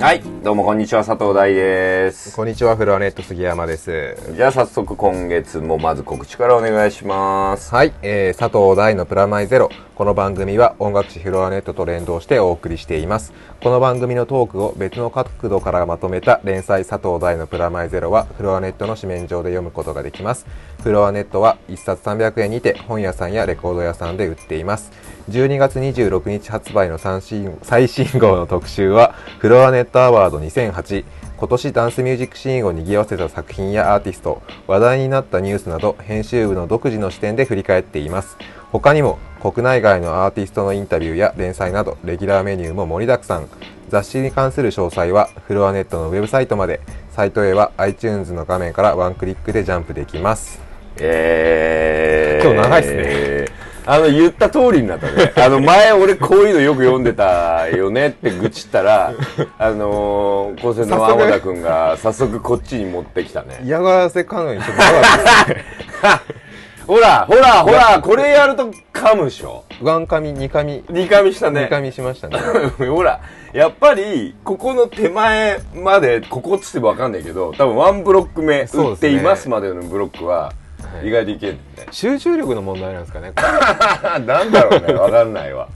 はい、どうもこんにちは、佐藤大です。こんにちは、フロアネット杉山です。じゃあ早速今月もまず告知からお願いします。はい、えー、佐藤大のプラマイゼロ。この番組は音楽誌フロアネットと連動してお送りしています。この番組のトークを別の角度からまとめた連載佐藤大のプラマイゼロはフロアネットの紙面上で読むことができます。フロアネットは1冊300円にて本屋さんやレコード屋さんで売っています。12月26日発売の最新号の特集はフロアネットアワード2008今年ダンスミュージックシーンを賑わせた作品やアーティスト話題になったニュースなど編集部の独自の視点で振り返っています他にも国内外のアーティストのインタビューや連載などレギュラーメニューも盛りだくさん雑誌に関する詳細はフロアネットのウェブサイトまでサイトへは iTunes の画面からワンクリックでジャンプできますえー、今日長いっすね。あの、言った通りになったね。あの、前俺こういうのよく読んでたよねって愚痴ったら、あのー、高専の天田くんが早速こっちに持ってきたね。嫌がらせかのにちょっと長かったですね ほら、ほら、ほら、これやると噛むでしょ。ワン紙二紙二噛みしたね。二紙しましたね ほら、やっぱり、ここの手前まで、ここっつってもわかんないけど、多分ワンブロック目、打っていますまでのブロックは、はい意外といけるね。集中力の問題なんですかね なんだろうね、わかんないわ。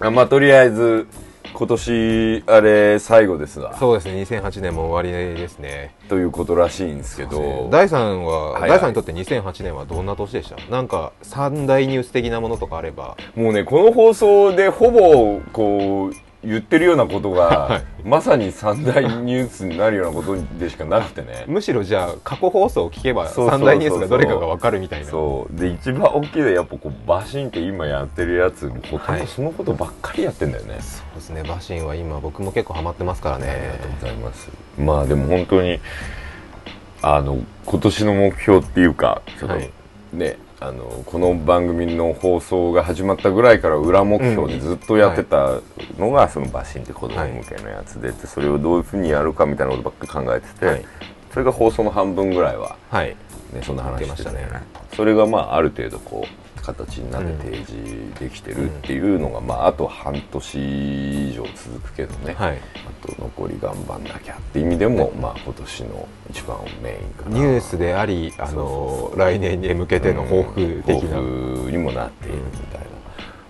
あ まあ、とりあえず、今年、あれ、最後ですわ。そうですね。2008年も終わりですね。ということらしいんですけど、大さんは、はいはい。大さんにとって2008年はどんな年でした？なんか三大ニュース的なものとかあれば。もうね、この放送でほぼ、こう、言ってるようなことが、まさに三大ニュースになるようなことでしかなくてね。むしろじゃあ過去放送を聞けば三大ニュースがどれかが分かるみたいな。そう。で一番大きいのはやっぱこうバシンって今やってるやつほとんどそのことばっかりやってんだよね、そうですね。バシンは今僕も結構ハマってますからね。ありがとうございます。まあでも本当にあの今年の目標っていうかちょっと、はいねあのこの番組の放送が始まったぐらいから裏目標でずっとやってたのが、そのバシンって子供向けのやつで,、でそれをどういうふうにやるかみたいなことばっかり考えてて、はい。それが放送の半分ぐらいははい。ね、そんな話して出ましたね。それがまあある程度こう形になって提示できてるっていうのが、まああと半年以上続くけどね、はい。あと残り頑張んなきゃって意味でも、まあ今年の一番メインかな。ニュースでありあの来年に向けての抱負的な、抱負にもなっているみたい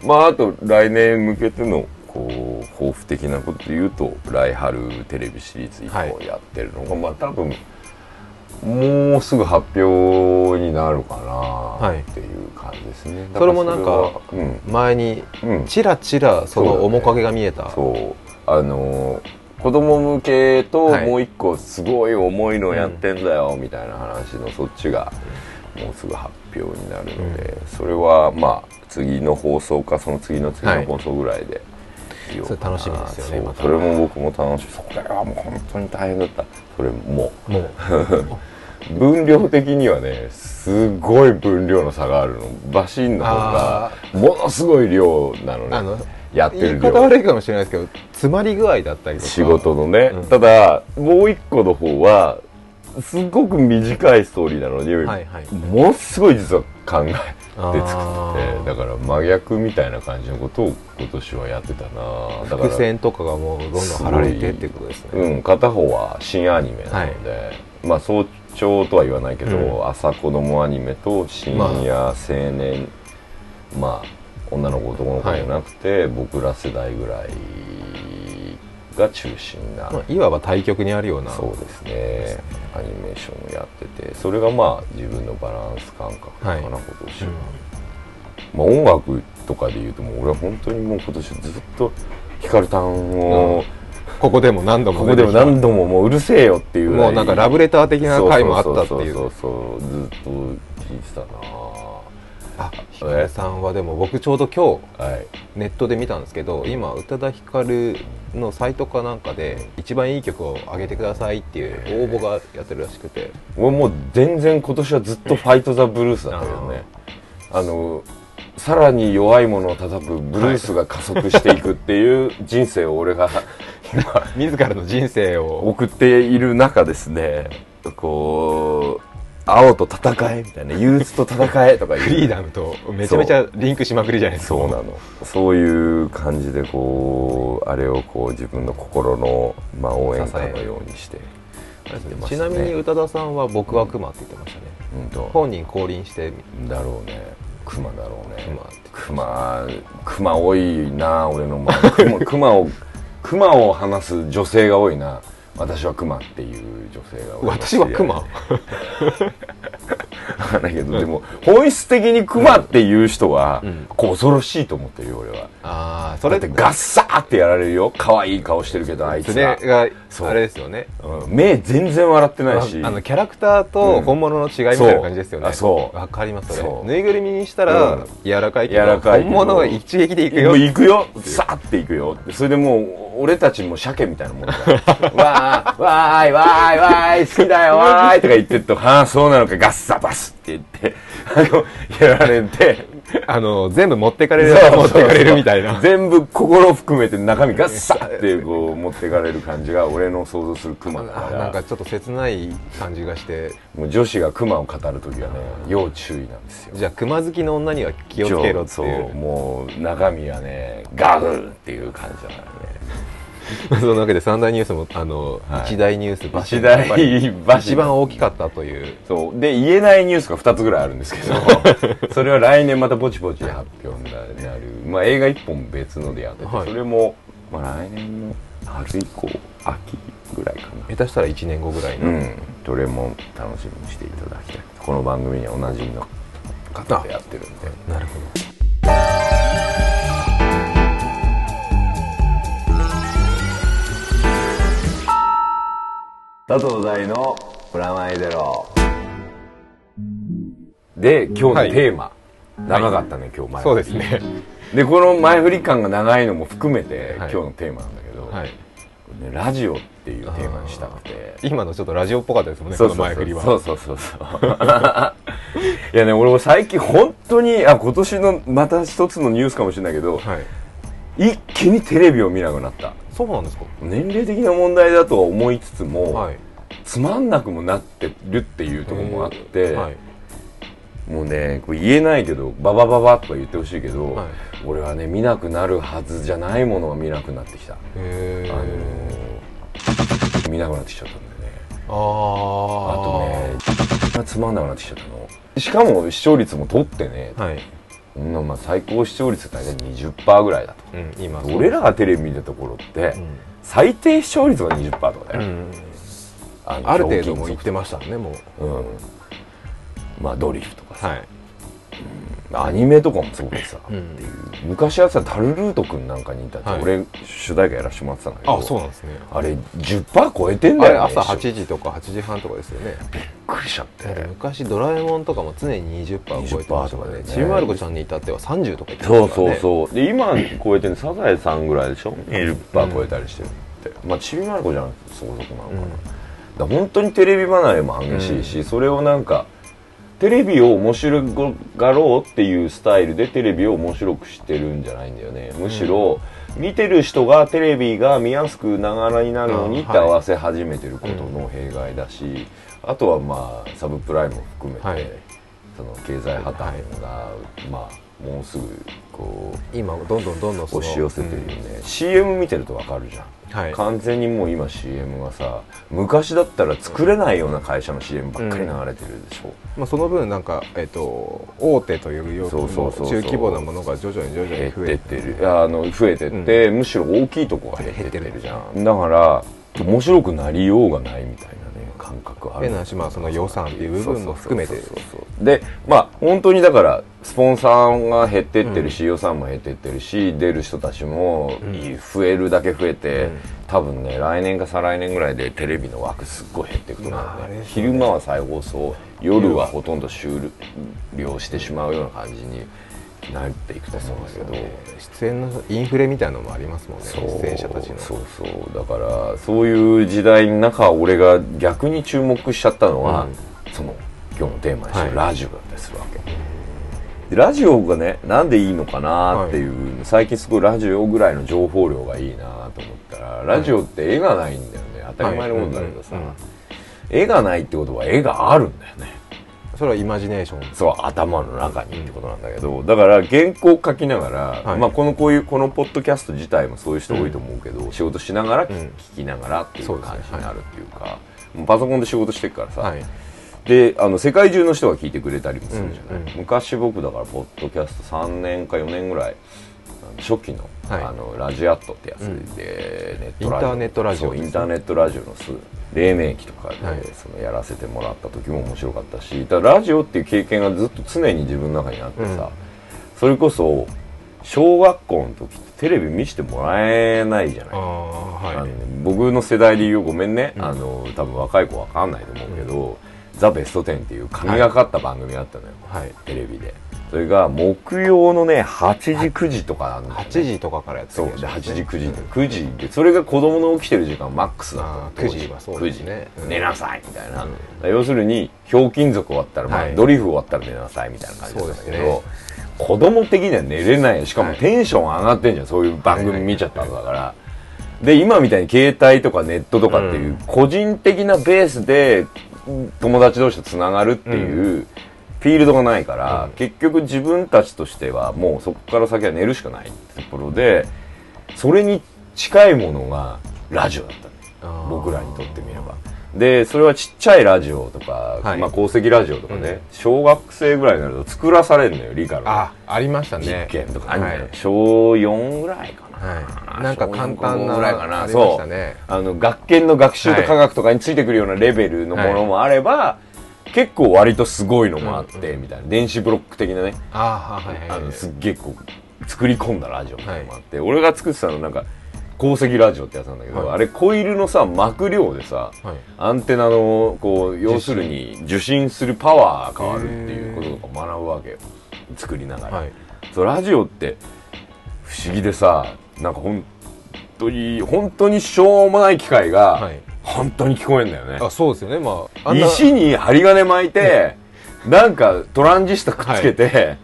な、まああと来年向けてのこう抱負的なことで言うと来春テレビシリーズ1本やってるのが、まあ多分もうすぐ発表になるかなっていう感じですね、だらそれもなんか前にうん。ちらちらその面影が見えた、そう。あのー子供向けとはい。もう一個すごい重いのやってんだよみたいな話のそっちがもうすぐ発表になるので、それはまあ次の放送かその次の次の放送ぐらいで言おうかな、それ楽しみですよねそれも僕も楽しみ。それはもう本当に大変だった。それももう。分量的にはねすごい分量の差があるの。バシンの方がものすごい量なのね。あのやって言い方悪いかもしれないですけど詰まり具合だったりとか。仕事のね、うん。ただもう一個の方はすごく短いストーリーなのに、はいはい。ものすごい実は考えて作っててだから真逆みたいな感じのことを今年はやってたな。だから伏線とかがもうどんどん貼られてってことですね。うん、片方は新アニメなので、まあ早朝とは言わないけど、うん。朝子供アニメと深夜青年、まあ女の子男の子じゃなくて、僕ら世代ぐらいが中心な、まあいわば対極にあるようなそうですね。アニメーションをやっててそれがまあ自分のバランス感覚かな、はい。今年は、まあ、音楽とかで言うともう俺は本当にもう今年ずっとヒカルタンを、ここでも何度もここでも何度ももううるせえよっていうもうなんかラブレター的な回もあったっていう。そうそうそうそうずっと聞いてたなあひかるさんはでも僕ちょうど今はい。日ネットで見たんですけど今宇多田ヒカルのサイトかなんかで一番いい曲を上げてくださいっていう応募がやってるらしくて。俺もう全然今年はずっと「ファイト・ザ・ブルース」だったけどね。あのさらに弱いものを叩くブルースが加速していくっていう人生を俺が今 自らの人生を。送っている中ですね。こ青と戦えみたいな憂鬱と戦えとかいう。フリーダムとめちゃめちゃリンクしまくりじゃないですか。そうなの。そういう感じでこうあれをこう自分の心の、まあ、応援歌のようにしてちなみに宇多田さんは「僕はクマ」って言ってましたね、うんと。本人降臨してだろうねクマだろうね。クマって。クマクマ多いな俺の周り。クマクマをクマを話す女性が多いな私はクマっていう女性が私はクマわかんないけどでも本質的にクマっていう人は、恐ろしいと思ってるよ俺は。ああそそれれってガッサーってやられるよ。可愛い顔してるけどあいつが。そう。あれですよね。うん。目全然笑ってないし。あのキャラクターと本物の違いみたいな感じですよね、う。んあそう。わかりますそれ。ぬいぐるみにしたらうん。柔らかいけど,、柔らかい本物は一撃でいくよ。もう行くよ。さーって行くよ。それでもう俺たちも鮭みたいなもんだから。わ ーわーいわーいわーい好きだよわーいとか言ってると ああそうなのかガッサバスって言って あのやられてあの全部持ってかれる持ってかれるみたいな。全部心含めて中身ガッサってこう持ってかれる感じが俺の想像するクマだから。あなんかちょっと切ない感じがして。もう女子がクマを語る時はね要注意なんですよ。じゃあ熊好きの女には気をつけろってそいう。うもう中身はねガフンっていう感じだからねそのわけで三大ニュースもあの、はい。一大ニュースバシ一大バシ一番大きかったという。そう。で言えないニュースが2つぐらいあるんですけど。それは来年またぼちぼち発表になる、まあ、映画1本別のでやってて、はい。それも、まあ、来年の春以降秋ぐらいかな。下手したら1年後ぐらいの、うん。どれも楽しみにしていただきたい。この番組にはおなじみの方でやってるんで。なるほど佐藤大のプラマイゼロ。で今日のテーマ、長かったね今日前そうですね。でこの前振り感が長いのも含めて、はい。今日のテーマなんだけど、はい。ねラジオっていうテーマにしたくて。今のちょっとラジオっぽかったですもんねそうそう。この前振りは。そうそうそうそう。いやね俺も最近本当にあ今年のまた一つのニュースかもしれないけど、はい。一気にテレビを見なくなったそうなんですか？年齢的な問題だとは思いつつも、はい。つまんなくもなってるっていうところもあって、はい。もうねこれ言えないけどババババとか言ってほしいけど、はい。俺はね見なくなるはずじゃないものは見なくなってきた、へあのえー見なくなってきちゃったんだよね。ああーとねつまんなくなってきちゃったの。しかも視聴率も取ってね、はい、そんなまあ最高視聴率大体20%ぐらいだうん、今と俺らがテレビ見たところって、うん。最低視聴率が20%とかだよ、うんあのある程度も言ってましたねもう。うん。まあドリフとかさ、はいアニメとかもそうでさ、うんっていう。昔やってたタルルートくんなんかにいたって、はい。俺主題歌やらせてもらってたんだけどあそうなんですね。あれ10%超えてんだよね朝8一緒びっ時とか8時半とかですよね。くりしちゃって。昔ドラえもんとかも常に20%を超えてましたからね。20%とかねちびまる子ちゃんに至っては30とか言ってそうそうましたからね。そうで今超えてるのサザエさんぐらいでしょ？20%超えたりしてるって、まあちびまる子じゃんそこそこなのかな、だから本当にテレビ離れも激しいし、それをなんかテレビを面白がろうっていうスタイルでテレビを面白くしてるんじゃないんだよね。むしろ、見てる人がテレビが見やすくながらになるのにって合わせ始めてることの弊害だし、あとはまあサブプライムも含めて、はい。その経済破綻が、まあもうすぐこう今どんどんどんどん押し寄せてるよね、CM 見てるとわかるじゃん、はい。完全にもう今 CM がさ昔だったら作れないような会社の CM ばっかり流れてるでしょ、まあ、その分なんか、えっと大手というよりそうそうそうそう。中規模なものが徐々に徐々に増えてってる。あの増えてって、むしろ大きいとこが減ってるじゃん。だから面白くなりようがないみたいな。ね感覚ある。変な話まあその予算っていう部分も含めて。でまあ本当にだからスポンサーが減ってってるし、予算も減ってってるし出る人たちも増えるだけ増えて、うん。多分ね来年か再来年ぐらいでテレビの枠すっごい減っていくと思うまああれね。昼間は再放送夜はほとんど終了してしまうような感じになっていくと思うんだけど。出演のインフレみたいなのもありますもんねそう出演者たちの。そうそう。だからそういう時代の中俺が逆に注目しちゃったのは、その今日のテーマにしてるはい。ラジオだったりするわけ、でラジオがねなんでいいのかなっていう、最近すごいラジオぐらいの情報量がいいなと思ったらラジオって絵がないんだよね。当たり前のことだけどさ、はい。うんうん。絵がないってことは絵があるんだよねそれはイマジネーション。そう頭の中にってことなんだけど、だから原稿書きながら、はい。まあこのこういうこのポッドキャスト自体もそういう人多いと思うけど、仕事しながら聞,、うん。きながらっていう感じになるっていうかもうパソコンで仕事してるからさ、はい。であの世界中の人が聞いてくれたりもするじゃない、うんうん昔僕だからポッドキャスト3年か4年ぐらい初期の,、はい。あのラジアットってやつで、ネットラジオ。インターネットラジオ。インターネットラジオのす黎明期とかで、はい。そのやらせてもらった時も面白かったしだラジオっていう経験がずっと常に自分の中にあってさ、うん。それこそ小学校の時テレビ見せてもらえないじゃない。はい。ね僕の世代で言うごめんね、うん。あの多分若い子わかんないと思うけど「ザ・ベストテン」っていう神がかった番組があったのよ、はい。テレビでそれが木曜のね8時9時とかあんのよね。8時とかからやってそうで8るやつ。ですね時9時で9時でそれが子供の起きてる時間マックスだったのあー当時9時はそうですね。9時。うん。寝なさいみたいな、うん。要するにひょうきん族終わったら、まあはい。ドリフ終わったら寝なさいみたいな感じだったんだけど、ね。子供的には寝れないしかもはい。テンション上がってんじゃん。そういう番組見ちゃったんだから、で今みたいに携帯とかネットとかっていう個人的なベースで友達同士とつながるっていうフィールドがないから、うん。結局自分たちとしてはもうそこから先は寝るしかないってところでそれに近いものがラジオだった僕らにとってみれば。でそれはちっちゃいラジオとか、はい。まあ、鉱石ラジオとかね、うん。小学生ぐらいになると作らされるのよ理科の。あありましたね。実験とかあるんだよ、はい。小4ぐらいかな、はい。なんか簡単なぐらいかな。ありまそう。あの学研の学習と科学とかについてくるようなレベルのものもあれば、結構割とすごいのもあって、みたいな。電子ブロック的なね。ああはいはいすっげえこう作り込んだラジオみたいなのもあって、俺が作ってたのなんか鉱石ラジオってやつなんだけど、はい。あれコイルのさ膜量でさ、はい。アンテナのこう要するに受信するパワー変わるっていうこととか学ぶわけよ。作りながら、はい。そうラジオって不思議でさなんか本当に本当にしょうもない機械が、はい本当に聞こえんだよね。あそうですよね。まあ石に針金巻いて、なんかトランジスタくっつけて、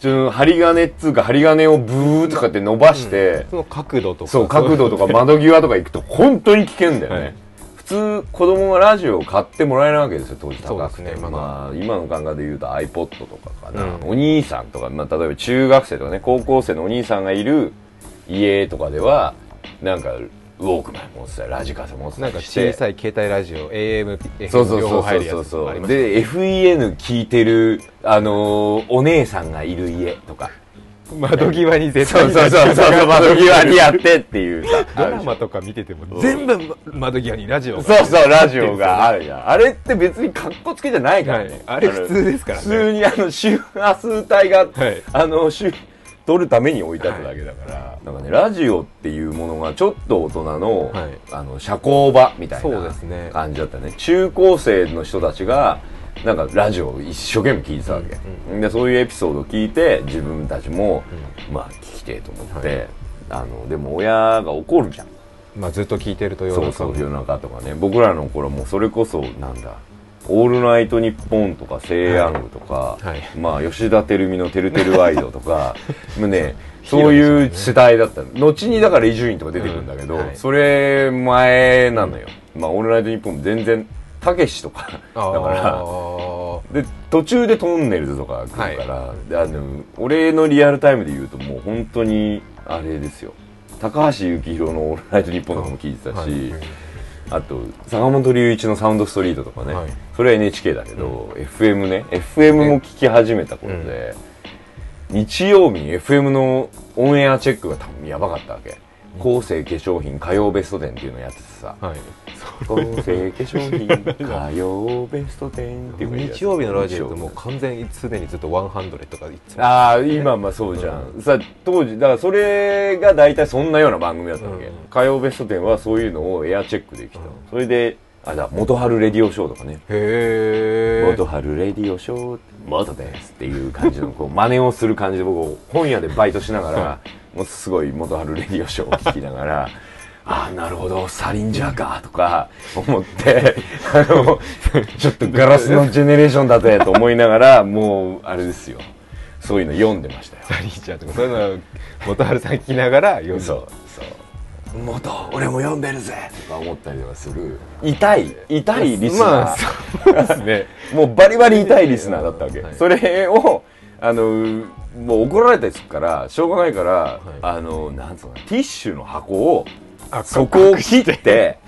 ちょ針金っつうか針金をブーとかって伸ばして、その角度とか。そう角度とか窓際とか行くと本当に危険だよね、はい。普通子供がラジオを買ってもらえないわけですよ当時高くて、ね。まだ。まあ、今の考えで言うと iPod とかかな、うん。お兄さんとか、まあ、例えば中学生とかね高校生のお兄さんがいる家とかではなんかウォークマン持ってたりラジカセ持ってたなんかりして小さい携帯ラジオ AM、そう FM そうそう。両方入るやそうそうつとかありましたね。で FEN 聞いてるあのーお姉さんがいる家とか。窓際に絶対そうそうそうそう。窓際にやってっていうさ。ドラマとか見てても全部窓際にラジオがそうそうラジオがあるじゃん。あれって別に格好つけじゃないからね、はい。あれ普通ですからね。普通にあの周波数帯が、はい。あの周取るために置いてあっただけだから、なんかねラジオっていうものがちょっと大人の,、はい。あの社交場みたいな感じだったね。中高生の人たちがなんかラジオを一生懸命聞いてたわけ、でそういうエピソードを聞いて自分たちも、まあ聞きてえと思って、はい。あのでも親が怒るじゃん。まあずっと聞いてると夜そう中そう夜中とかね。僕らの頃もうそれこそなんだ「オールナイトニッポン」とか「セイヤング」とか、はい。まあ吉田照美の「てるてるワイド」とか もうねそういう世代だった。の後にだから伊集院とか出てくるんだけど、うんはい。それ前なのよ「まあ、オールナイトニッポン」も全然たけしとかだあから。ーで途中でトンネルズとか来るから、であの俺のリアルタイムで言うともう本当にあれですよ。高橋幸宏の「オールナイトニッポン」とかも聞いてたし、はいあと坂本龍一の「サウンドストリート」とかね、はい。それは NHK だけど、FM ね。FM も聞き始めた頃で、日曜日に FM のオンエアチェックが多分やばかったわけ後世化粧品火曜ベスト10っていうのやっててさ。はい。後世化粧品火曜ベスト10っていう日曜日のラジオってもう完全に常にずっと100とかいつも。ああ今まあそうじゃん、さ当時だからそれが大体そんなような番組だったわけ、うん。火曜ベスト10はそういうのをエアチェックできた、それであだ元春レディオショーとかね。へえ元春レディオショー元ですっていう感じのこう真似をする感じで僕本屋でバイトしながらもうすごい元春レディオショーを聞きながら ああなるほどサリンジャーかとか思って あのちょっとガラスのジェネレーションだぜと思いながらもうあれですよ。そういうの読んでましたよ。サリーちゃんとかそういうのを元春さん聞きながら読んでそうそう。元俺も読んでるぜ。とか思ったりとかする。痛い痛いリスナー、まあそうですね。もうバリバリ痛いリスナーだったわけ、はい。それをあのもう怒られたりするからしょうがないから、あのなんつうのティッシュの箱をあそこを切って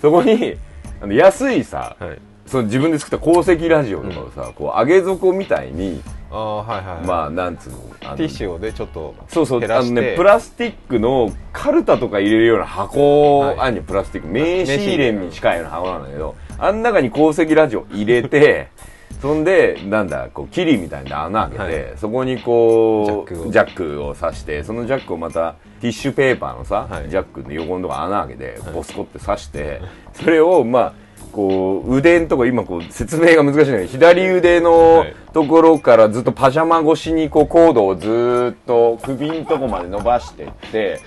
そこにあの安いさ、はい。その自分で作った鉱石ラジオとかをさ、こう上げ底みたいに、ああはいはい、はい、まあなんつうのティッシュをでちょっとそうそうあのねプラスチックのカルタとか入れるような箱、はい。あんにプラスチック名刺入れに近いような箱なんだけどあん中に鉱石ラジオ入れて そんでなんだこうキリみたいな穴開けて、はい。そこにこうジャックを。刺してそのジャックをまたティッシュペーパーのさ、はい。ジャックの横のとこ穴開けてボスコって刺して、それをまあこう腕んとこ今こう説明が難しいんだけど左腕のはい。ところからずっとパジャマ越しにこうコードをずーっと首んとこまで伸ばしていって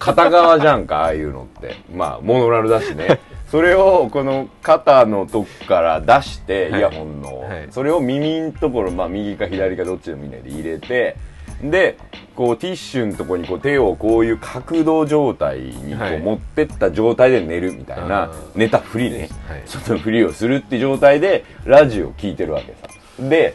片側じゃんかああいうのって。まあモノラルだしねそれをこの肩のとこから出して、はい。イヤホンの、はい。それを耳んところ、まあ、右か左かどっちでもいいねで入れてでこうティッシュのとこにこう手をこういう角度状態にこはい。う持ってった状態で寝るみたいな、あー。寝たふりね、はい。ちょっとふりをするっていう状態でラジオを聞いてるわけさ。で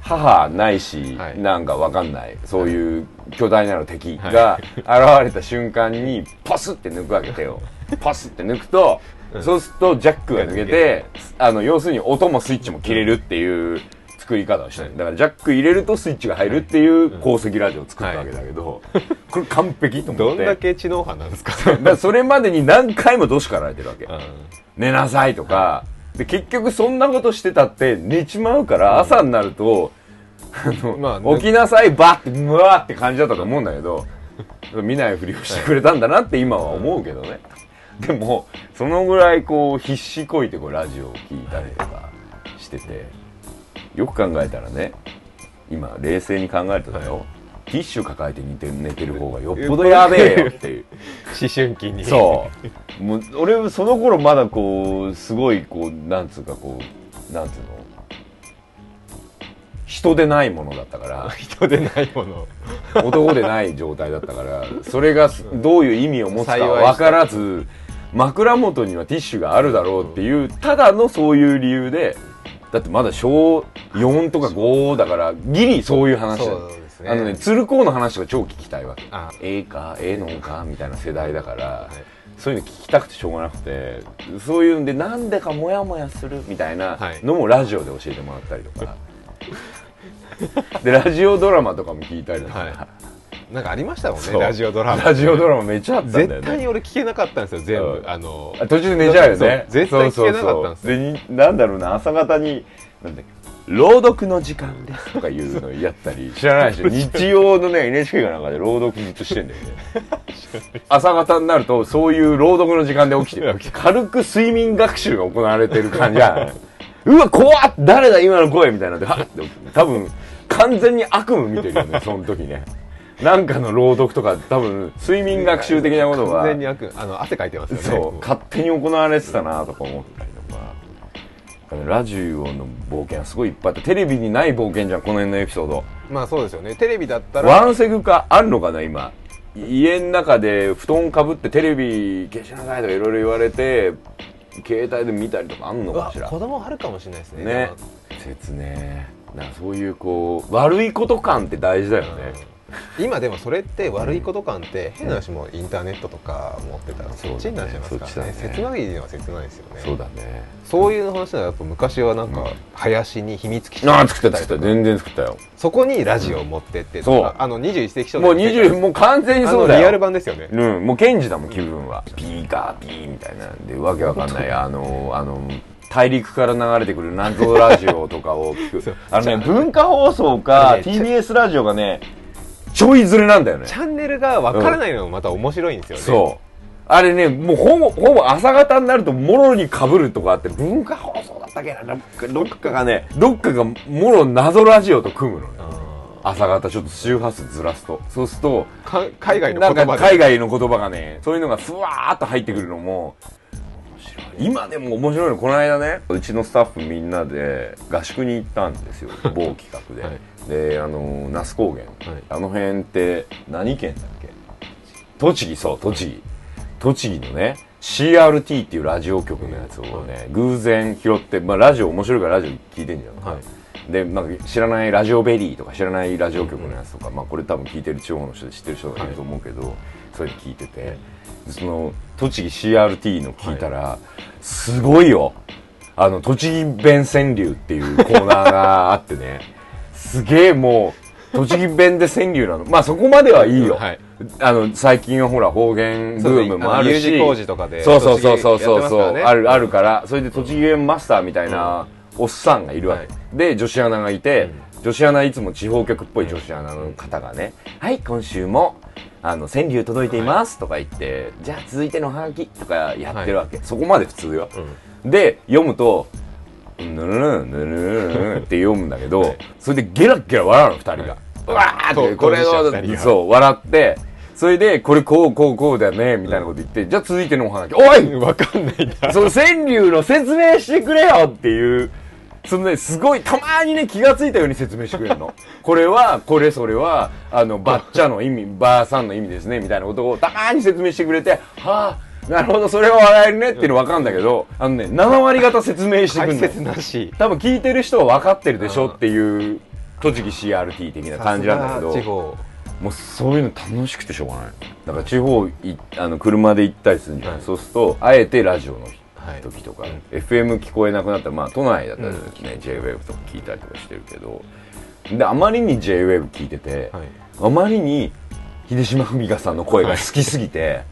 母ないし、はい。なんかわかんない。そういう巨大なる敵が現れた瞬間にパスって抜くわけ手をパスって抜くと、そうするとジャックが抜けてあの要するに音もスイッチも切れるっていう作り方をしてる。だからジャック入れるとスイッチが入るっていう鉱石ラジオを作ったわけだけど、これ完璧と思って。どんだけ知能派なんですか？それまでに何回もどしかられてるわけ。うん。寝なさいとか、で結局そんなことしてたって寝ちまうから朝になると、あのまあね起きなさいバッてうわーって感じだったと思うんだけど見ないふりをしてくれたんだなって今は思うけどね、でもそのぐらいこう必死こいてこうラジオを聞いたりとかしててよく考えたらね今冷静に考えるとだよ、ティッシュ抱えて寝て寝てる方がよっぽどやべえよっていう。思春期にそう。もう、俺、その頃まだこう、すごい、こう、なんつうか、こう、なんつうの。人でないものだったから、人でないもの。男でない状態だったから、それがすどういう意味を持つか分からず、枕元にはティッシュがあるだろうっていう、ただのそういう理由で、だってまだ小4とか5だから、ギリそういう話だ。あのね、鶴光の話が超聞きたいわけ。あ。ええか、ええのか？みたいな世代だから、はい。そういうの聞きたくてしょうがなくてそういうんでなんでかモヤモヤするみたいなはい。のもラジオで教えてもらったりとか、でラジオドラマとかも聞いたりとか、はいなんかありましたもんねラジオドラマ。ラジオドラマめっちゃあったんだよね。絶対に俺聞けなかったんですよ全部、うん。あのあ途中で寝ちゃうよね。そう絶対聞けなかったんですよ。そうそうそう。でになんだろうな朝方になんだっけ朗読の時間ですとかいうのやったり知らないでしょ。日曜のね NHK かなんかで朗読ずっとしてんだよね。朝方になるとそういう朗読の時間で起きてる。軽く睡眠学習が行われてる感じじゃないうわ怖っ誰だ今の声みたいなんではって多分完全に悪夢見てるよねその時ねなんかの朗読とか多分睡眠学習的なことが完全に悪あの汗かいてますよね。そう勝手に行われてたなとか思ったりとか。ラジオの冒険はすごいいっぱいあってテレビにない冒険じゃんこの辺のエピソード。まあそうですよね。テレビだったら。ワンセグかあるのかな今。家の中で布団かぶってテレビ消しなさいとかいろいろ言われて携帯で見たりとかあんのかしら。子供あるかもしれないですね。ね。説ね。なんかそういうこう悪いこと感って大事だよね今でもそれって悪いこと感って変な話もインターネットとか持ってたらそっちになっちゃいますからね。そっちだね。切ないのは切ないですよね。そうだね。そういう話ならやっぱ昔はなんか林に秘密基地ああ作った作った全然作ったよ。そこにラジオを持ってってとそう。かあの21世紀少もう年の世界20もう完全にそうだよ。リアル版ですよね。うん、もうケンジだもん気分は。ピーカーピーみたいな。んでわけわかんない。あのあの大陸から流れてくる謎ラジオとかを聞く。あのね文化放送かね TBS ラジオがねちょいずれなんだよね。チャンネルが分からないのもまた面白いんですよね、そう。あれねもうほぼほぼ朝方になるともろにかぶるとかあって文化放送だったっけな。どっかどっかがねどっかがもろ謎ラジオと組むのね。あ朝方ちょっと周波数ずらすと。そうすると海外の言葉で。海外の言葉がねそういうのがふわーっと入ってくるのも今でも面白いのこの間ねうちのスタッフみんなで合宿に行ったんですよ。某企画で、はい。であの那須高原、はい。あの辺って何県だっけ？栃木そう栃木。栃木のね CRT っていうラジオ局のやつをね、偶然拾って、まあ、ラジオ面白いからラジオ聞いてんじゃん、はい。で、まあ、知らないラジオベリーとか知らないラジオ局のやつとか、まあ、これ多分聞いてる地方の人で知ってる人がいると思うけど、それ聞いてて、その栃木 CRT の聞いたら、すごいよ。あの栃木弁川柳っていうコーナーがあってね。すげえもう栃木弁で川柳なの。まあそこまではいいよ、はい。あの最近はほら方言ブームもあるし。工事とかでそうそうそうそうそう。そう、あるあるからそれで栃木弁マスターみたいなおっさんがいるわけ、はい。で女子アナがいて、女子アナいつも地方局っぽい女子アナの方がね「はい今週もあの川柳届いています」とか言って「じゃあ続いてのハガキ」とかやってるわけ、そこまで普通よ、で読むと「ぬるぬるぬるぬるぬる」って読むんだけど、それでゲラッゲラ笑うの二人が、うわーってとこれ当事者二人がのそう笑ってそれでこれこうこうこうだよねみたいなこと言って、じゃあ続いてのお話おいわかんないんだその川柳の説明してくれよっていう、そのね、すごい、たまーにね、気がついたように説明してくれるの。これは、これそれは、あの、ばっちゃの意味、ばあさんの意味ですね、みたいなことをたまーに説明してくれて、はあ、なるほど、それは笑えるねっていうの分かるんだけど、あのね、7割方説明してく解るの。説なし多分聞いてる人は分かってるでしょっていう、栃木 CRT 的な感じなんだけど。地方もうそういうの楽しくてしょうがないだから地方いあの車で行ったりするんじゃない、はいそうするとあえてラジオのはい時とか、FM 聞こえなくなったらまあ都内だったらね、JWAVE とか聞いたりとかしてるけどであまりに JWAVE 聞いてて、はい。あまりに秀島文香さんの声が好きすぎて、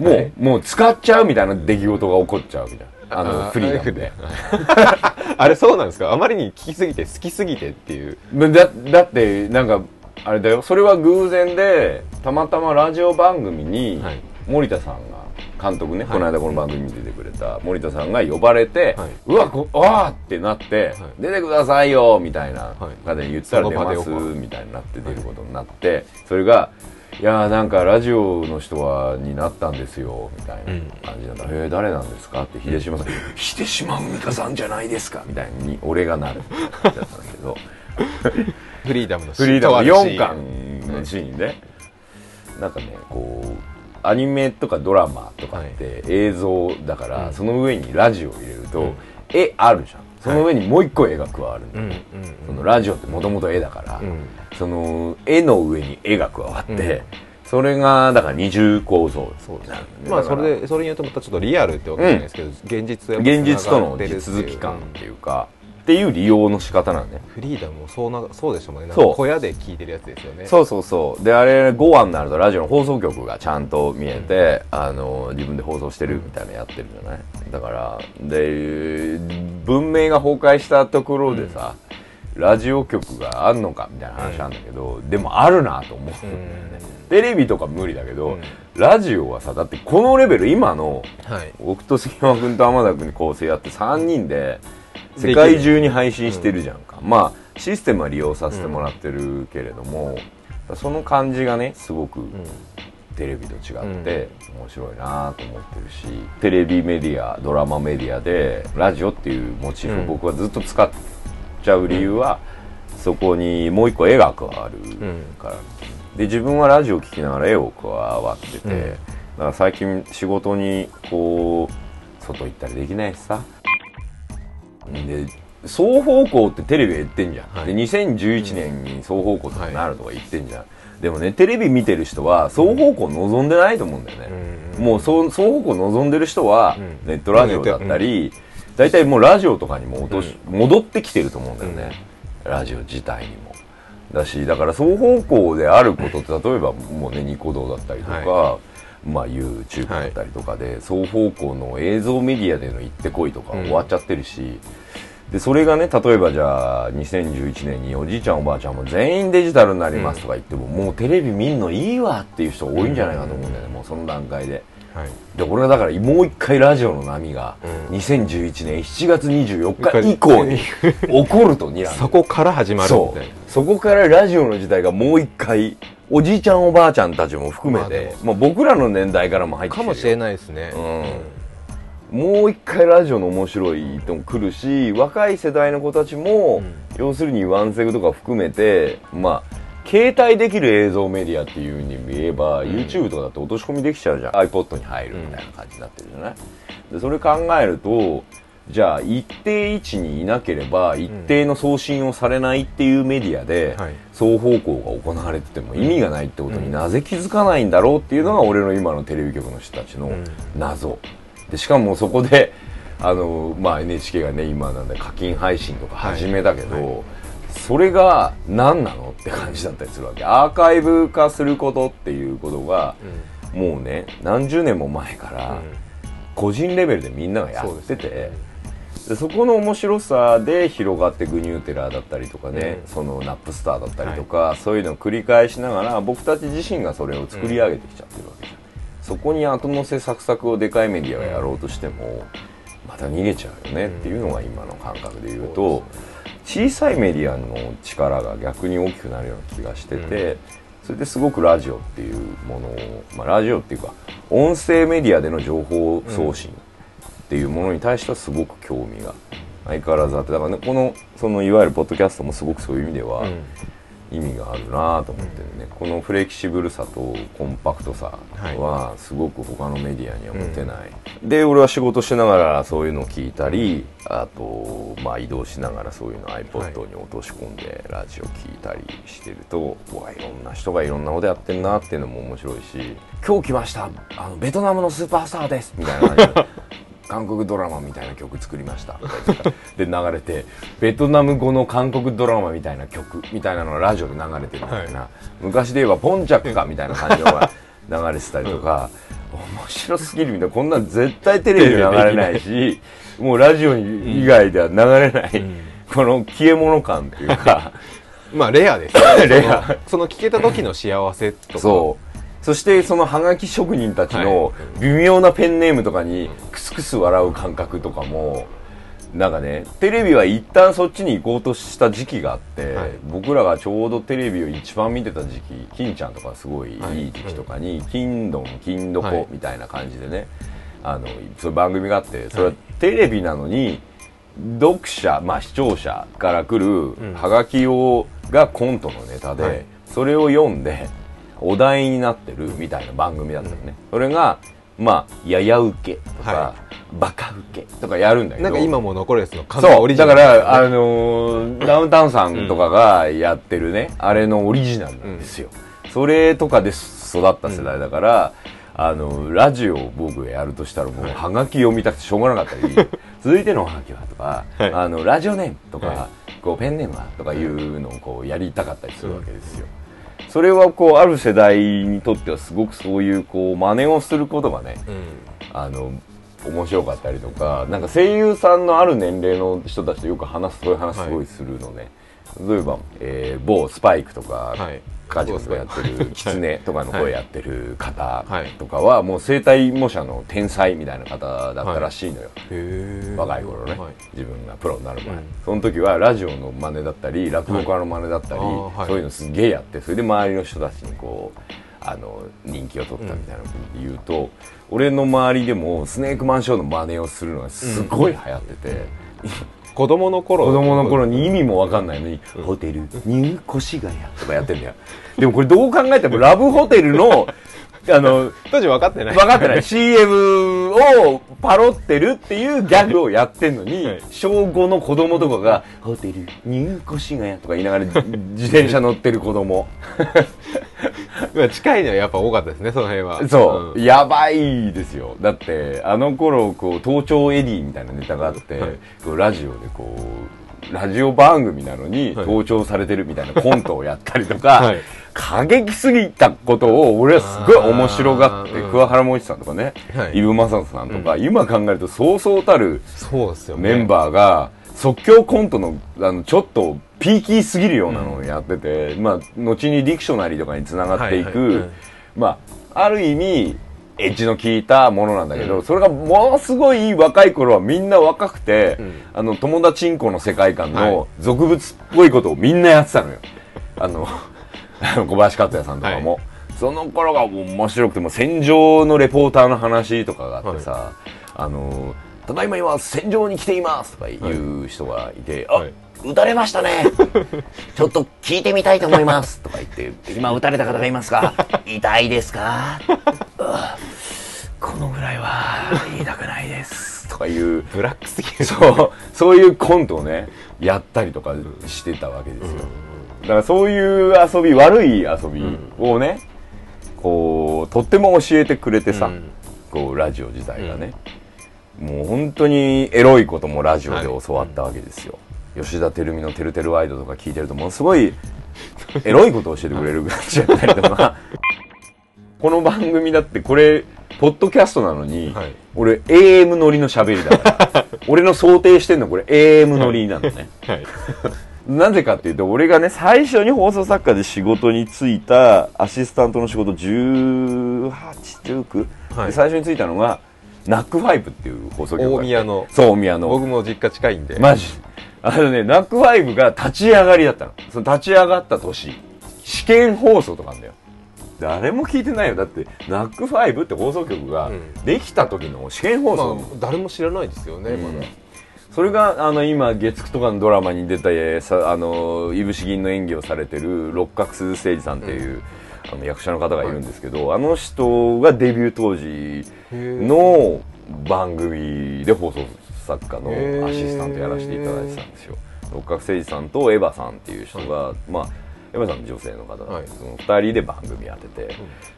もう、はい。もう使っちゃうみたいな出来事が起こっちゃうみたいな。あのあフリーダムで。あれそうなんですか？あまりに聞きすぎて好きすぎてっていう。だだってなんかあれだよ。それは偶然でたまたまラジオ番組にはい。森田さんが監督ね、はい。この間この番組に出てくれた森田さんが呼ばれて、はい。うわこわーってなって、い。出てくださいよみたいなはい方に言ったらそ出ますみたいになって出ることになってそれがいやーなんかラジオの人はになったんですよみたいな感じなん。だ、へえ誰なんですか？って秀島さん「秀島文香さんじゃないですか」みたいに俺がなる。だったんだけど。フリーダムのフリーダムとあるシーン。4巻のシーンで、なんかねこうアニメとかドラマとかって映像だから、うん。その上にラジオを入れると、うん。絵あるじゃん。その上にもう一個絵が加わるんだよ、うんうん。そのラジオってもともと絵だから、うん。その絵の上に絵が加わって、うん。それがだから二重構造。そうですまあそれでそれによってまたちょっとリアルってわけじゃないですけど、現実現実との地続き感っていうか、っていう利用の仕方なんだね。フリーダムもそうなそうでしたもんね。そう。か小屋で聞いてるやつ。ですよねそうそうそう。であれ5話になるとラジオの放送局がちゃんと見えて、あの自分で放送してるみたいなのやってるじゃない？だからで文明が崩壊したところでさ、ラジオ局があんのかみたいな話なんだけど、でもあるなと思うんだよね、テレビとか無理だけど、うん。ラジオはさだってこのレベル今のはい。僕と杉山君と天田君に構成やって3人で世界中に配信してるじゃんか、まあシステムは利用させてもらってるけれども、その感じがねすごくテレビと違って面白いなと思ってるし、テレビメディアドラマメディアでラジオっていうモチーフうん。僕はずっと使っちゃう理由は、そこにもう一個絵が加わるから、で自分はラジオ聞きながら絵を加わってて、うん。だから最近仕事にこう外行ったりできないしさで双方向ってテレビは言ってんじゃん、はい。で2011年に双方向とかなるとか言ってんじゃん、でもねテレビ見てる人は双方向望んでないと思うんだよね、うん。もうそう双方向望んでる人はうん。ネットラジオだったり、大体もうラジオとかにも落とし、戻ってきてると思うんだよね、ラジオ自体にも。だしだから双方向であることって例えばもうねニコ動だったりとか、はまあ YouTube だったりとかで、双方向の映像メディアでの行ってこいとか終わっちゃってるし、でそれがね例えばじゃあ2011年におじいちゃんおばあちゃんも全員デジタルになりますとか言っても、もうテレビ見んのいいわっていう人多いんじゃないかと思うんだよね、もうその段階で。はい。で俺はだからもう一回ラジオの波がうん。2011年7月24日以降に 起こると睨んでる。そこから始まるみたいな。そこからラジオの時代がもう一回おじいちゃんおばあちゃんたちも含めてまあ僕らの年代からも入ってきてかもしれないですね。もう一回ラジオの面白いとも来るし若い世代の子たちも、要するにワンセグとか含めてまあ携帯できる映像メディアっていうふうに言えば、YouTube とかだと落とし込みできちゃうじゃん。iPod に入るみたいな感じになってるじゃない、でそれ考えるとじゃあ一定位置にいなければ一定の送信をされないっていうメディアではい。双方向が行われてても意味がないってことになぜ気づかないんだろうっていうのが俺の今のテレビ局の人たちの謎。でしかもそこで あの、まあ、NHK がね今なんだ課金配信とか始めたけど、はい。はそれが何なのって感じだったりするわけ。アーカイブ化することっていうことが、もうね何十年も前から個人レベルでみんながやってて。でそこの面白さで広がってグニューテラーだったりとかね、うん。そのナップスターだったりとか、そういうのを繰り返しながら僕たち自身がそれを作り上げてきちゃってるわけじゃん、そこに後乗せサクサクをでかいメディアがやろうとしてもまた逃げちゃうよねっていうのが今の感覚で言うと、小さいメディアの力が逆に大きくなるような気がしてて、それですごくラジオっていうものを、まあ、ラジオっていうか音声メディアでの情報送信っていうものに対してはすごく興味が相変わらずあってだからねこのそのいわゆるポッドキャストもすごくそういう意味では意味があるなと思ってるね、このフレキシブルさとコンパクトさはすごく他のメディアには持てない、で俺は仕事しながらそういうのを聞いたりあとまあ移動しながらそういうの iPod に落とし込んでラジオ聞いたりしてると、うわいろんな人がいろんなことやってんなっていうのも面白いし今日来ましたあのベトナムのスーパースターですみたいな感じで韓国ドラマみたいな曲作りました。で流れてベトナム語の韓国ドラマみたいな曲みたいなのがラジオで流れてるみたいな、昔で言えばポンチャックかみたいな感じのが流れてたりとか、面白すぎるみたいなこんなん絶対テレビで流れないしもうラジオ以外では流れない、この消え物感っていうか。まあレアですよね。レア。そのその聞けた時の幸せとかそしてそのハガキ職人たちのはい。微妙なペンネームとかにクスクス笑う感覚とかもなんかねテレビは一旦そっちに行こうとした時期があって、はい。僕らがちょうどテレビを一番見てた時期金ちゃんとかすごいいいはい。時期とかに「金ドン金どはい。こ」みたいな感じでねあのそういう番組があってそれはテレビなのに読者、まあ、視聴者から来るハガキをがコントのネタで、はい。それを読んでお題になってるみたいな番組だったのね、それがまあやや受けとか、はバカ受けとかやるんだけど。なんか今も残るやつの完そう。だかオリジナル。ら、あのーダウンタウンさんとかがやってるね、あれのオリジナルなんですよ、それとかで育った世代だから、あのラジオを僕がやるとしたらもうはがき読みたくてしょうがなかったり 続いてのはがきはとか、はい。あのラジオネームとか、はこうペンネームはとかいうのをこうやりたかったりするわけですよ、それはこうある世代にとってはすごくそういうこう真似をすることがね、うん。あの面白かったりとかなんか声優さんのある年齢の人たちとよく話すそういう話すごいするのね、例えば、えー某スパイクとか、はいカジノとかやってるキツネとかの声やってる方はい。とかはもう生体模写の天才みたいな方だったらしいのよ、へー。若い頃ね、はい。自分がプロになる前、うん。その時はラジオの真似だったり落語家の真似だったり、はい。そういうのすげえやってそれで周りの人たちにこうあの人気を取ったみたいなことで言うと、俺の周りでもスネークマンショーの真似をするのがすごい流行ってて、子供の頃子供の頃に意味もわかんないのに、ホテルニュー越谷とかやってんだよ。でもこれどう考えてもラブホテルの あの当時分かってない。分かってない。CM をパロってるっていうギャグをやってんのに、はい。小5の子供とかが「ホテルニュー越谷」とか言いながら自転車乗ってる子供。ま あ 近いのはやっぱ多かったですねその辺は。そう、ん。やばいですよ。だってあの頃こう盗聴エディみたいなネタがあって、ラジオでこうラジオ番組なのにはい。盗聴されてるみたいなコントをやったりとか、はい。過激すぎたことを俺はすごい面白がって桑原茂一さんとかね、はい。イブ・マサトさんとか、今考えるとそうそうたるそうですよね。メンバーが即興コントのあのちょっとピーキーすぎるようなのをやってて、まあ後にディクショナリーとかにつながっていく、はいはいうんまあある意味エッジの効いたものなんだけど、それがものすごい若い頃はみんな若くて、ん。あの友達んこの世界観はい。の俗物っぽいことをみんなやってたのよ。あのあの 小林克也さんとかも、その頃が面白くても戦場のレポーターの話とかがあってさ、あのただいま今戦場に来ています。とか言う人がいて、はい。あ撃たれましたね。ちょっと聞いてみたいと思います。とか言って今撃たれた方がいますか 痛いですか？このぐらいは言いたくないです。とかいうブラックすぎる。そう。そういうコントをねやったりとかしてたわけですよ、だからそういう遊び悪い遊びをね、こうとっても教えてくれてさ、うん。こうラジオ自体がね、もう本当にエロいこともラジオで教わったわけですよ、吉田照美の「てるてるワイド」とか聞いてるとものすごいエロいことを教えてくれる感じだったりとか。この番組だってこれポッドキャストなのに、はい。俺 AM 乗りの喋りだから。俺の想定してんのこれ AM 乗りなのね、はい。なぜかっていうと俺がね最初に放送作家で仕事に就いたアシスタントの仕事1819、はい。で最初に就いたのがナックファイブっていう放送局大宮の。そう大宮の。僕も実家近いんで。マジ。あのねナックファイブが立ち上がりだったの。その立ち上がった年。試験放送とかあんだよ。誰も聞いてないよ。だってナックファイブって放送局がうん。できた時の試験放送、まあ誰も知らないですよね、うん。まだ。それがあの今月9とかのドラマに出たえーさあのいぶし銀の演技をされてる六角精児さんっていう、あの役者の方がいるんですけど、あの人がデビュー当時の番組で放送作家のアシスタントやらせていただいてたんですよ。六角誠二さんとエヴァさんっていう人が、まあエヴァさん女性の方なんです。けど、その2人で番組やってて、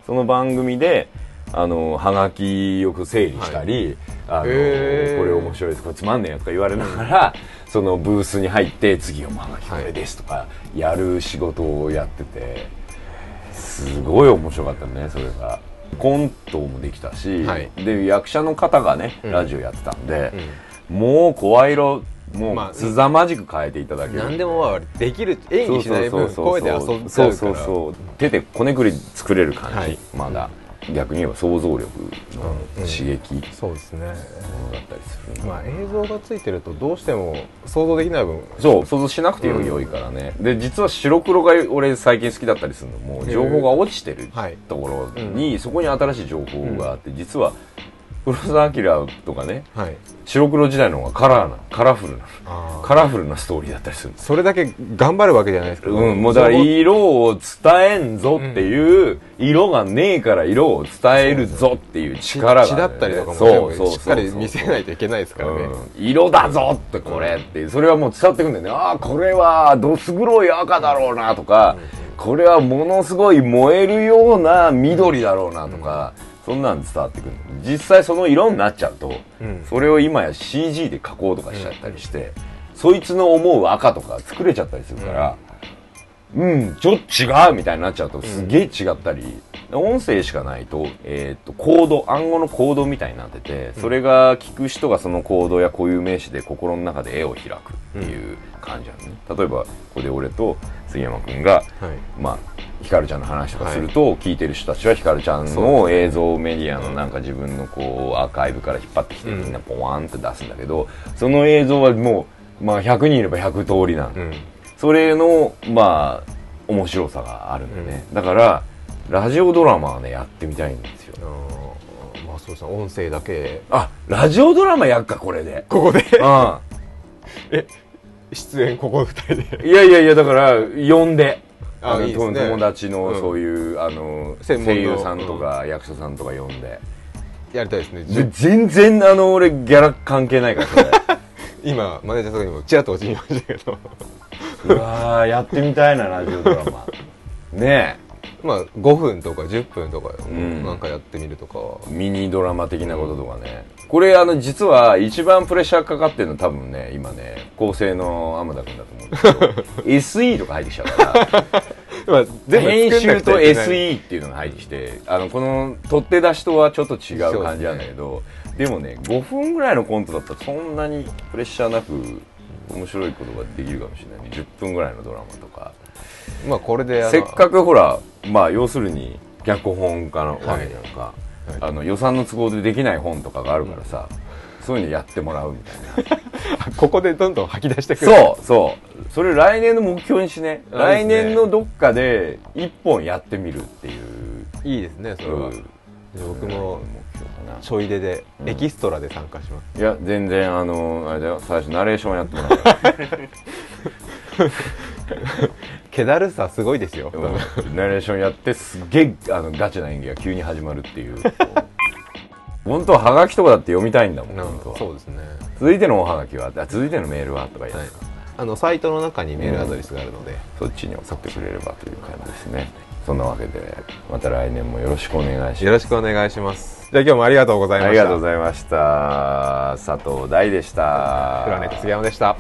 その番組であのはがきよく整理したり、あのへー。これ面白いですこれつまんねえよとか言われながら、そのブースに入って次読むはがきこれですとかやる仕事をやっててすごい面白かったねそれが。コントもできたし、はい。で役者の方がねうん。ラジオやってたんで、もう声色もまあうすざまじく変えていただける。何でもまあできる演技しない分声で遊んじゃうから。そうそうそう。手でこねくり作れる感じ、はい。まだ逆に言えば想像力の刺激そうですね。ものだったりする、まあ映像がついてるとどうしても想像できない分。そう想像しなくてよいからね、で実は白黒が俺最近好きだったりするのも情報が落ちてるはいところに、そこに新しい情報があって、実は黒澤明とかねはい。白黒時代の方がカラーなカラフルなカラフルなストーリーだったりするんですそれだけ頑張るわけじゃないですけどうん、もうだから色を伝えんぞっていう、色がねえから色を伝えるぞっていう力があるん血だったりとかもそうそうしっかり見せないといけないですからね、うん。色だぞってこれってそれはもう伝わってくるんだよね。ああこれはどす黒い赤だろうなとか、これはものすごい燃えるような緑だろうなとか、そんなん伝わってくる実際その色になっちゃうと、うん。それを今や CG で加工とかしちゃったりして、そいつの思う赤とか作れちゃったりするから、うん、ちょっと違うみたいになっちゃうとすげえ違ったり、音声しかないと,、えー、とコード暗号のコードみたいになってて、それが聞く人がそのコードや固有名詞で心の中で絵を開くっていう感じなのね、例えばここで俺と杉山君が、はい。まあひかるちゃんの話とかすると、聞いてる人たちはひかるちゃんの映像メディアのなんか自分のこうアーカイブから引っ張ってきてみんなポワンって出すんだけど、その映像はもう、まあ、100人いれば100通りなの、うんそれのまあ面白さがあるんだよね、だからラジオドラマはねやってみたいんですよ。まあそうですね。音声だけ。あラジオドラマやっかこれで。ここで？う 出演ここ二人で？んいやいやいやだから呼んで。のあいいですね。友達のうん。そういう、あの専門の声優さんとか役者さんとか呼んで、やりたいですね。で全然あの俺ギャラ関係ないからそれ 今マネージャーとかにもちらっと落ちみましたけど。うわーやってみたいなラジオドラマ。ねまあ5分とか10分とかん。なんかやってみるとかミニドラマ的なこととかね。これあの実は一番プレッシャーかかってるの多分ね今ね構成の天田君だと思うんですけど。SE とか入ってきちゃうから。編集と SE っていうのが入ってきてあのこの取って出しとはちょっと違う感じなんだけどで,、もね5分ぐらいのコントだったらそんなにプレッシャーなく面白いことができるかもしれないね。10分ぐらいのドラマとか。まあこれでせっかくほらまあ要するに脚本家のわけじゃんか、はい。あの予算の都合でできない本とかがあるからさ、そういうのやってもらうみたいな。ここでどんどん吐き出してくる。そうそう。それ来年の目標にしね。あ来年のどっかで一本やってみるっていう。いいですねそれは、うん。僕も目標かな。ちょい出でうんエキストラで参加します、いや全然あのあれだよ。最初ナレーションやってもらう。気だるさすごいですよ、うんナレーションやってすっげえあのガチな演技が急に始まるっていう。本当はハガキとかだって読みたいんだもんなん本当は。そうですね。続いてのおはがきはあ続いてのメールはとか言はい。あのサイトの中にメールアドレスがあるので、そっちに送ってくれればという感じですね。そんなわけでまた来年もよろしくお願いします。よろしくお願いしますじゃあ今日もありがとうございました。ありがとうございました。佐藤大でした。プラネット杉山でした